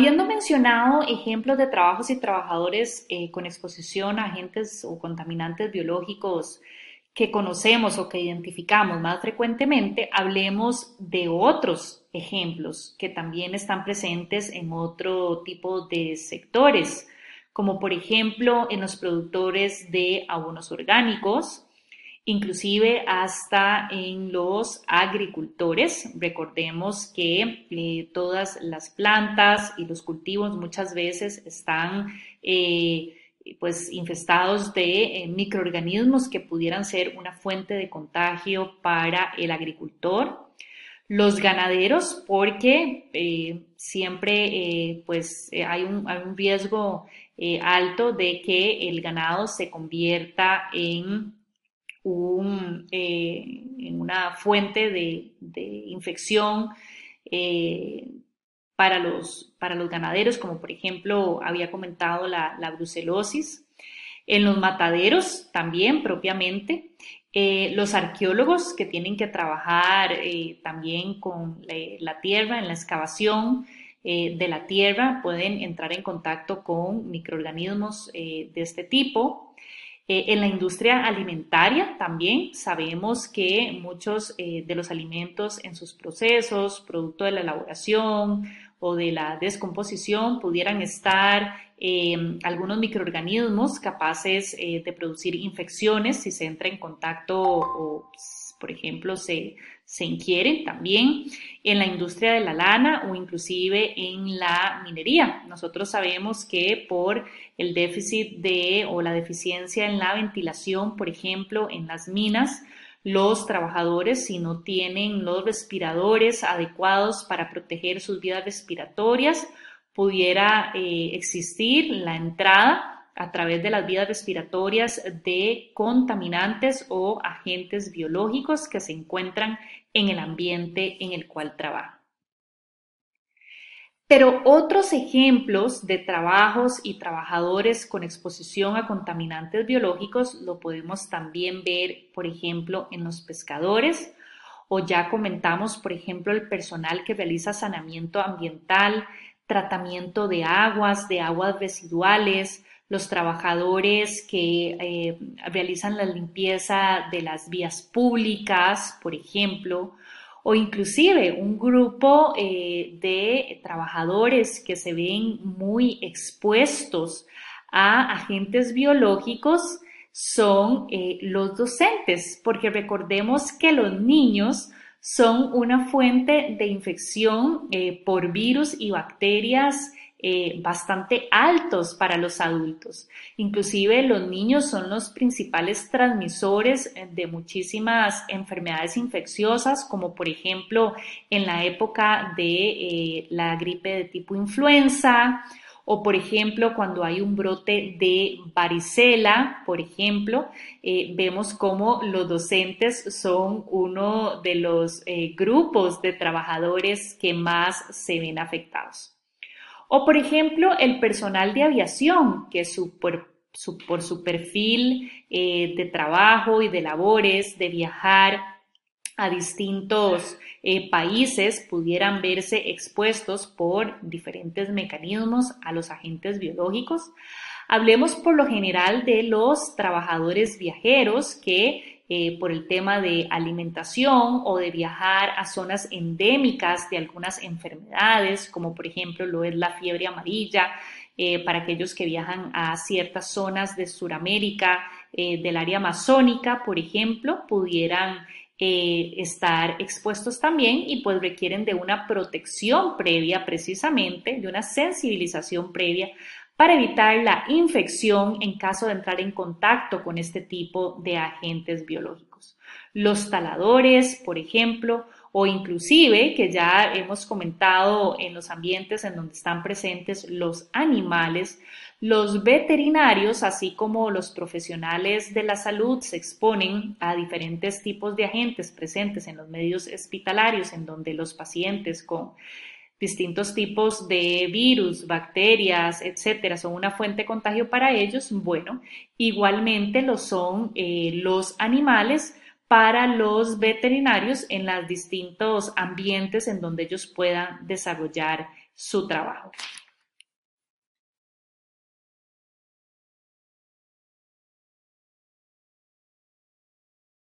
Habiendo mencionado ejemplos de trabajos y trabajadores eh, con exposición a agentes o contaminantes biológicos que conocemos o que identificamos más frecuentemente, hablemos de otros ejemplos que también están presentes en otro tipo de sectores, como por ejemplo en los productores de abonos orgánicos, inclusive hasta en los agricultores. Recordemos que eh, todas las plantas y los cultivos muchas veces están eh, pues infestados de eh, microorganismos que pudieran ser una fuente de contagio para el agricultor. Los ganaderos, porque siempre pues hay un, hay un riesgo alto de que el ganado se convierta en un, eh, una fuente de, infección eh, para, los, para los ganaderos, como por ejemplo había comentado la, brucelosis. En los mataderos también propiamente. Eh, los arqueólogos que tienen que trabajar también con la, tierra, en la excavación de la tierra, pueden entrar en contacto con microorganismos de este tipo. Eh, en la industria alimentaria también sabemos que muchos eh, de los alimentos en sus procesos, producto de la elaboración o de la descomposición, pudieran estar em, algunos microorganismos capaces eh, de producir infecciones si se entra en contacto o, por ejemplo, se, se inquieren también en la industria de la lana o inclusive en la minería. Nosotros sabemos que por el déficit de o la deficiencia en la ventilación, por ejemplo, en las minas, los trabajadores, si no tienen los respiradores adecuados para proteger sus vías respiratorias, pudiera eh, existir la entrada a través de las vías respiratorias de contaminantes o agentes biológicos que se encuentran en el ambiente en el cual trabaja. Pero otros ejemplos de trabajos y trabajadores con exposición a contaminantes biológicos lo podemos también ver, por ejemplo, en los pescadores o ya comentamos, por ejemplo, el personal que realiza saneamiento ambiental, tratamiento de aguas, de aguas residuales, los trabajadores que eh, realizan la limpieza de las vías públicas, por ejemplo, o inclusive un grupo eh, de trabajadores que se ven muy expuestos a agentes biológicos son eh, los docentes, porque recordemos que los niños son una fuente de infección por virus y bacterias eh, bastante altos para los adultos. Inclusive los niños son los principales transmisores eh, de muchísimas enfermedades infecciosas, como por ejemplo en la época de eh, la gripe de tipo influenza o por ejemplo cuando hay un brote de varicela, por ejemplo, vemos como los docentes son uno de los grupos de trabajadores que más se ven afectados. O por ejemplo, el personal de aviación, que por, su, perfil eh, de trabajo y de labores, de viajar a distintos eh, países, pudieran verse expuestos por diferentes mecanismos a los agentes biológicos. Hablemos por lo general de los trabajadores viajeros que eh, por el tema de alimentación o de viajar a zonas endémicas de algunas enfermedades, como por ejemplo lo es la fiebre amarilla, eh, para aquellos que viajan a ciertas zonas de Sudamérica, eh, del área amazónica, por ejemplo, pudieran estar expuestos también y pues requieren de una protección previa precisamente, de una sensibilización previa para evitar la infección en caso de entrar en contacto con este tipo de agentes biológicos. Los taladores, por ejemplo, o inclusive que ya hemos comentado en los ambientes en donde están presentes los animales, los veterinarios, así como los profesionales de la salud, se exponen a diferentes tipos de agentes presentes en los medios hospitalarios, en donde los pacientes con distintos tipos de virus, bacterias, etcétera, son una fuente de contagio para ellos, bueno, igualmente lo son eh, los animales para los veterinarios en los distintos ambientes en donde ellos puedan desarrollar su trabajo.